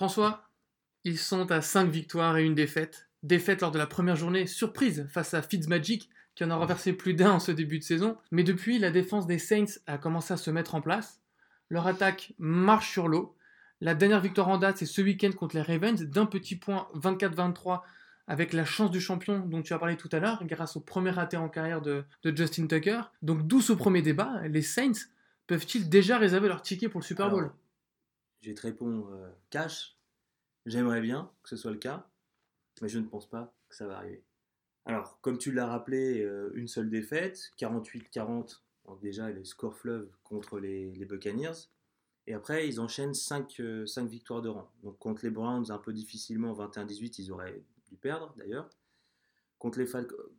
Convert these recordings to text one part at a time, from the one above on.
François, ils sont à 5 victoires et une défaite. Défaite lors de la première journée, surprise face à Fitzmagic, qui en a renversé plus d'un en ce début de saison. Mais depuis, la défense des Saints a commencé à se mettre en place. Leur attaque marche sur l'eau. La dernière victoire en date, c'est ce week-end contre les Ravens, d'un petit point 24-23, avec la chance du champion dont tu as parlé tout à l'heure, grâce au premier raté en carrière de, de Justin Tucker. Donc d'où ce premier débat, les Saints peuvent-ils déjà réserver leur ticket pour le Super Bowl? Alors, Je vais te répondre euh, cash. J'aimerais bien que ce soit le cas, mais je ne pense pas que ça va arriver. Alors, comme tu l'as rappelé, euh, une seule défaite, 48-40, donc déjà les scores fleuves contre les, Buccaneers. Et après, ils enchaînent 5, victoires de rang. Donc contre les Browns, un peu difficilement, 21-18, ils auraient dû perdre d'ailleurs. Contre les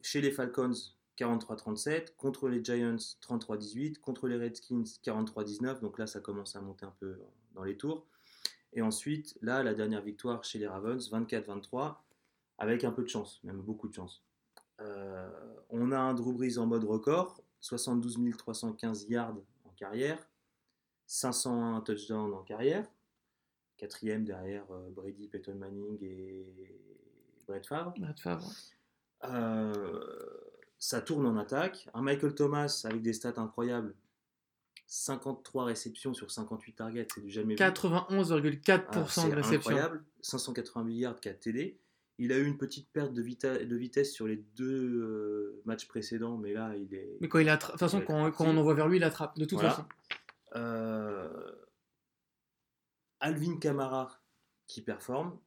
chez les Falcons, 43-37. Contre les Giants, 33-18. Contre les Redskins, 43-19. Donc là, ça commence à monter un peu dans les tours. Et ensuite, là, la dernière victoire chez les Ravens, 24-23, avec un peu de chance, même beaucoup de chance. Euh, on a un Drew Brees en mode record, 72 315 yards en carrière, 501 touchdowns en carrière, quatrième derrière euh, Brady, Peyton Manning et Brett Favre. Brett Favre. Euh, ça tourne en attaque. Un Michael Thomas avec des stats incroyables. 53 réceptions sur 58 targets, c'est du jamais vu. 91,4% Ah, c'est de réception. incroyable. 588 yards, 4 TD. Il a eu une petite perte de, vita- de vitesse sur les deux euh, matchs précédents, mais là, il est. Mais quand il attrape, de toute façon, quand, quand on envoie vers lui, il attrape, de toute Voilà. façon. Euh, Alvin Kamara qui performe.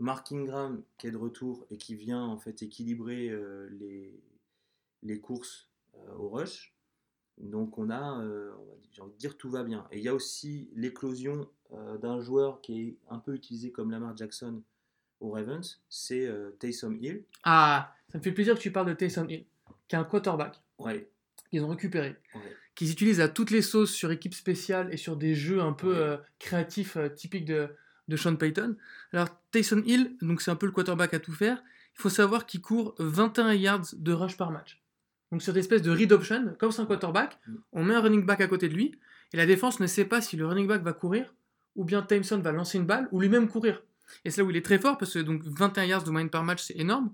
Mark Ingram qui est de retour et qui vient en fait équilibrer euh, les, les courses euh, au rush. Donc on a, euh, j'ai envie de dire, tout va bien. Et il y a aussi l'éclosion euh, d'un joueur qui est un peu utilisé comme Lamar Jackson aux Ravens, c'est Taysom Hill. Ah, ça me fait plaisir que tu parles de Taysom Hill, qui est un quarterback Ouais, qu'ils ont récupéré, ouais. qu'ils utilisent à toutes les sauces sur équipe spéciale et sur des jeux un peu Ouais. euh, créatifs euh, typiques de, de Sean Payton. Alors, Taysom Hill, donc c'est un peu le quarterback à tout faire, il faut savoir qu'il court 21 yards de rush par match. Donc sur des espèces de read option, comme c'est un quarterback, Mm. on met un running back à côté de lui, et la défense ne sait pas si le running back va courir, ou bien Taysom va lancer une balle, ou lui-même courir. Et c'est là où il est très fort, parce que donc 21 yards de moyenne par match, c'est énorme.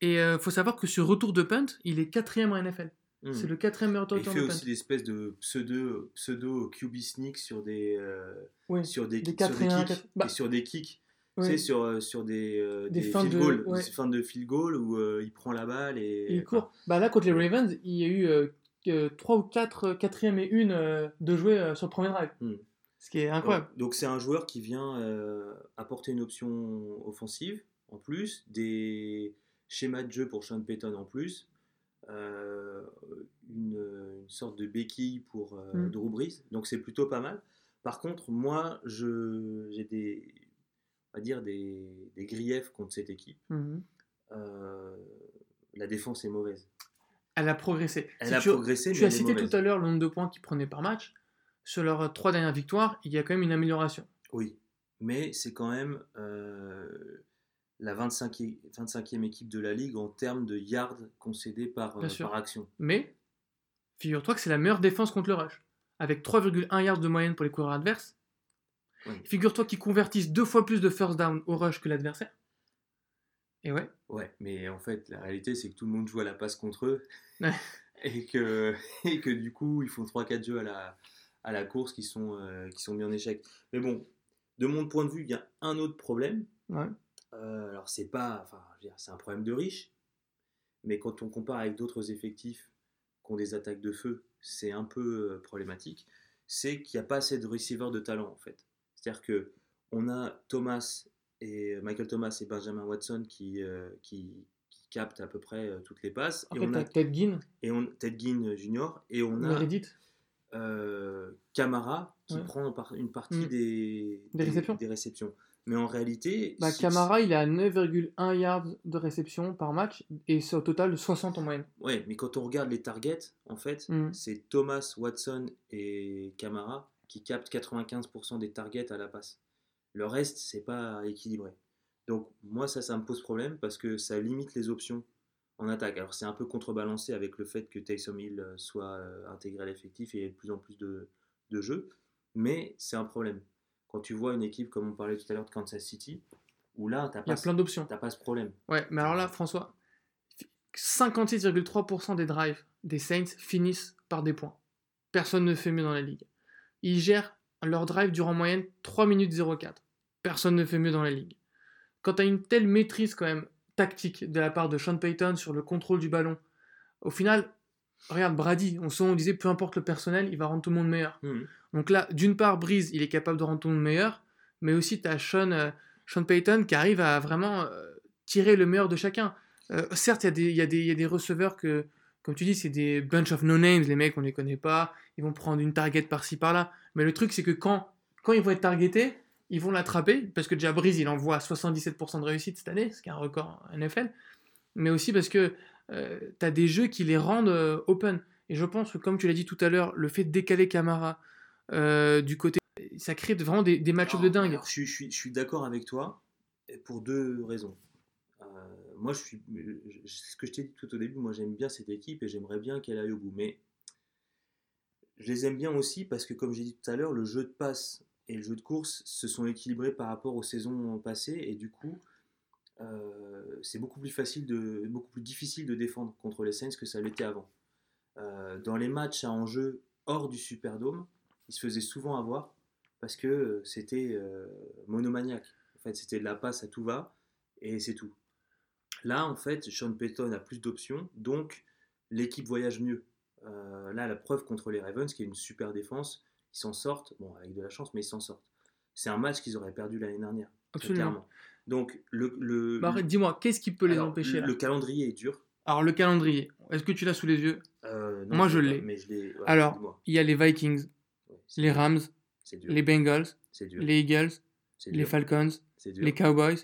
Et il faut savoir que sur retour de punt, il est quatrième en NFL. Hmm. C'est le quatrième meilleur Et il auteur fait de aussi des espèces de pseudo, pseudo QB sneak sur des, euh, Oui. sur des, Des sur 4 des et 1, kicks 4. Bah, et sur des kicks. Tu sais, sur, euh, sur des, euh, Des des, fins field de- goals, ouais. des fins de field goal où euh, il prend la balle et. Et il court. Bah là, contre les Ravens, il y a eu 3 ou 4 quatrième et une de jouer sur le premier drive. Hmm. Ce qui est incroyable. Donc donc c'est un joueur qui vient apporter une option offensive en plus, des schémas de jeu pour Sean Payton en plus, euh, une, une sorte de béquille pour euh, Mm. Drew Brees. Donc c'est plutôt pas mal. Par contre, moi, j'ai des, on va dire des, des griefs contre cette équipe. Mhm. Euh, la défense est mauvaise. Elle a progressé. Elle Si a tu, progressé, tu mais as cité mauvaise. tout à l'heure le nombre de points qu'ils prenaient par match. Sur leurs 3 dernières victoires, il y a quand même une amélioration. Oui, mais c'est quand même euh, la 25e, 25e équipe de la ligue en termes de yards concédés par, euh, par action. Mais, figure-toi que c'est la meilleure défense contre le rush. Avec 3,1 yards de moyenne pour les coureurs adverses. Oui. Figure-toi qu'ils convertissent deux fois plus de first down au rush que l'adversaire. Et ouais, Ouais, mais en fait, la réalité, c'est que tout le monde joue à la passe contre eux. Ouais. et, que, et que du coup, ils font 3-4 jeux à la, à la course qui sont, euh, qui sont mis en échec. Mais bon, de mon point de vue, il y a un autre problème. ouais. Euh, alors, c'est pas. Enfin, c'est un problème de riche. Mais quand on compare avec d'autres effectifs qui ont des attaques de feu, c'est un peu euh, problématique. C'est qu'il n'y a pas assez de receivers de talent, en fait. C'est-à-dire que on a Thomas et Michael Thomas et Benjamin Watson qui, euh, qui, qui captent à peu près euh, toutes les passes. Et Après, on t'as a Ted Ginn, et on, Ted Ginn Jr. et on a euh, Camara qui Ouais. prend une partie Mm. des, Des réceptions. des réceptions. Mais en réalité, Bah, Camara, il est à 9,1 yards de réception par match et c'est au total de 60 en moyenne. Ouais, mais quand on regarde les targets, en fait, Mm. c'est Thomas, Watson et Camara qui captent 95% des targets à la passe. Le reste, c'est pas équilibré. Donc moi, ça, ça me pose problème parce que ça limite les options en attaque. Alors c'est un peu contrebalancé avec le fait que Taysom Hill soit euh, intégré à l'effectif et il y ait de plus en plus de, de jeux, mais c'est un problème. quand tu vois une équipe comme on parlait tout à l'heure de Kansas City, où là, tu Il y a pas, plein d'options. t'as pas ce problème. Ouais, mais alors là, François, 56,3% des drives des Saints finissent par des points. Personne ne fait mieux dans la ligue. Ils gèrent leur drive durant en moyenne 3 minutes 04. Personne ne fait mieux dans la ligue. Quand tu as une telle maîtrise quand même tactique de la part de Sean Payton sur le contrôle du ballon, au final, regarde Brady, on, on disait peu importe le personnel, il va rendre tout le monde meilleur. Mhm. Donc là, d'une part, Breeze, il est capable de rendre tout le monde meilleur, mais aussi tu as Sean, euh, Sean Payton qui arrive à vraiment euh, tirer le meilleur de chacun. Euh, certes, y, y, il y a des receveurs que, comme tu dis, c'est des bunch of no-names, les mecs, on les connaît pas, ils vont prendre une target par-ci par-là. Mais le truc, c'est que quand, quand ils vont être targetés, ils vont l'attraper, parce que déjà Breeze, il envoie 77% de réussite cette année, ce qui est un record en NFL, mais aussi parce que tu as des jeux qui les rendent euh, open. Et je pense que, comme tu l'as dit tout à l'heure, le fait de décaler Camara euh, du côté, ça crée vraiment des, des match-ups de Alors, dingue. alors, je suis, je suis- je suis d'accord avec toi pour deux raisons. Moi, je suis, ce que je t'ai dit tout au début, moi j'aime bien cette équipe et j'aimerais bien qu'elle aille au bout. Mais je les aime bien aussi parce que, comme j'ai dit tout à l'heure, le jeu de passe et le jeu de course se sont équilibrés par rapport aux saisons passées et du coup, euh, c'est beaucoup plus facile de, beaucoup plus difficile de défendre contre les Saints que ça l'était avant. Euh, dans les matchs à enjeu hors du Superdome, ils se faisaient souvent avoir parce que c'était euh, monomaniaque. En fait, c'était de la passe à tout va et c'est tout. Là, en fait, Sean Payton a plus d'options, donc l'équipe voyage mieux. Euh, là, la preuve contre les Ravens, qui est une super défense, ils s'en sortent, bon, avec de la chance, mais ils s'en sortent. C'est un match qu'ils auraient perdu l'année dernière, Absolument. clairement. Donc, le, le, Bah, dis-moi, qu'est-ce qui peut les alors, empêcher là le calendrier est dur. Alors, le calendrier, est-ce que tu l'as sous les yeux? Euh, non, Moi, je l'ai. Ouais, Alors. Il y a les Vikings, Ouais, les Rams, les Bengals, les Eagles, les Falcons, les Cowboys,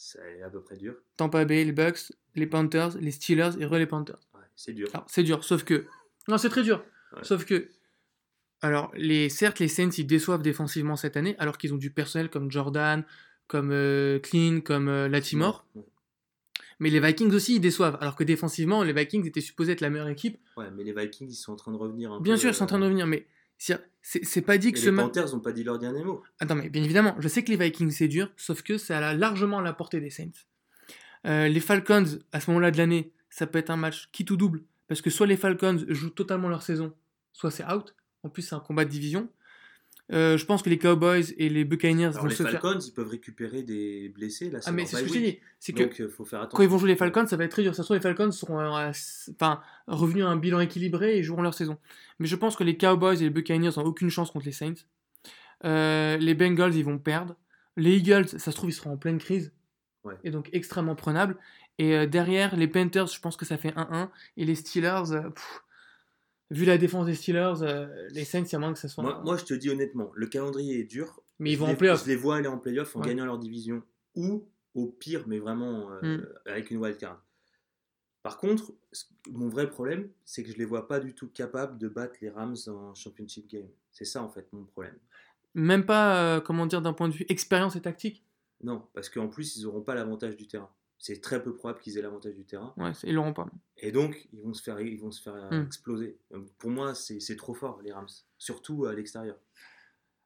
C'est à peu près dur. Tampa Bay, les Bucks, les Panthers, les Steelers et re les Panthers. Ouais, c'est dur. C'est dur, sauf que. Non, c'est très dur. Ouais. Sauf que. Alors, les, certes, les Saints, ils déçoivent défensivement cette année, alors qu'ils ont du personnel comme Jordan, comme euh, Clean, comme euh, Latimore. Ouais, Mais les Vikings aussi, ils déçoivent. Alors que défensivement, les Vikings étaient supposés être la meilleure équipe. Ouais, mais les Vikings, ils sont en train de revenir un Bien peu, sûr, ils sont en train de euh, revenir, mais c'est pas dit Et que les ce match. Panthers n'ont pas dit leur dernier mot. Attends, mais bien évidemment, je sais que les Vikings c'est dur, sauf que c'est à la- largement à la portée des Saints. Euh, les Falcons, à ce moment-là de l'année, ça peut être un match qui tout double, parce que soit les Falcons jouent totalement leur saison, soit c'est out. En plus, c'est un combat de division. Euh, je pense que les Cowboys et les Buccaneers Alors, vont les se faire. Falcons, ils peuvent récupérer des blessés. Là, Ah, mais c'est ce que je. C'est que Donc, il faut faire quand ils vont jouer les Falcons, ça va être très dur. Ça se trouve, les Falcons seront euh, enfin, revenus à un bilan équilibré et joueront leur saison. Mais je pense que les Cowboys et les Buccaneers n'ont aucune chance contre les Saints. Euh, les Bengals, ils vont perdre. Les Eagles, ça se trouve, ils seront en pleine crise. Ouais. Et donc extrêmement prenables. Et euh, derrière, les Panthers, je pense que ça fait 1-1. Et les Steelers, euh, pff, vu la défense des Steelers, euh, les Saints, il y a moins que ça soit. Moi, moi, je te dis honnêtement, le calendrier est dur. mais ils Je vont les- en playoff. Je les vois aller en playoff en Ouais. gagnant leur division ou au pire, mais vraiment euh, Mm. avec une wildcard. Par contre, mon vrai problème, c'est que je les vois pas du tout capables de battre les Rams en championship game. C'est ça en fait mon problème. Même pas, euh, comment dire, d'un point de vue expérience et tactique? Non, parce qu'en plus, ils n'auront pas l'avantage du terrain. C'est très peu probable qu'ils aient l'avantage du terrain. Ouais, ils l'auront pas. Et donc, ils vont se faire, ils vont se faire euh, Mm. exploser. Donc, pour moi, c'est c'est trop fort, les Rams. Surtout à l'extérieur.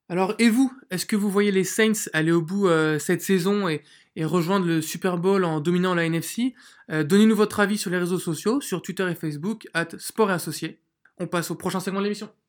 Alors, et vous Est-ce que vous voyez les Saints aller au bout euh, cette saison et, et rejoindre le Super Bowl en dominant la NFC Euh, Donnez-nous votre avis sur les réseaux sociaux, sur Twitter et Facebook, at Sport et Associés. On passe au prochain segment de l'émission.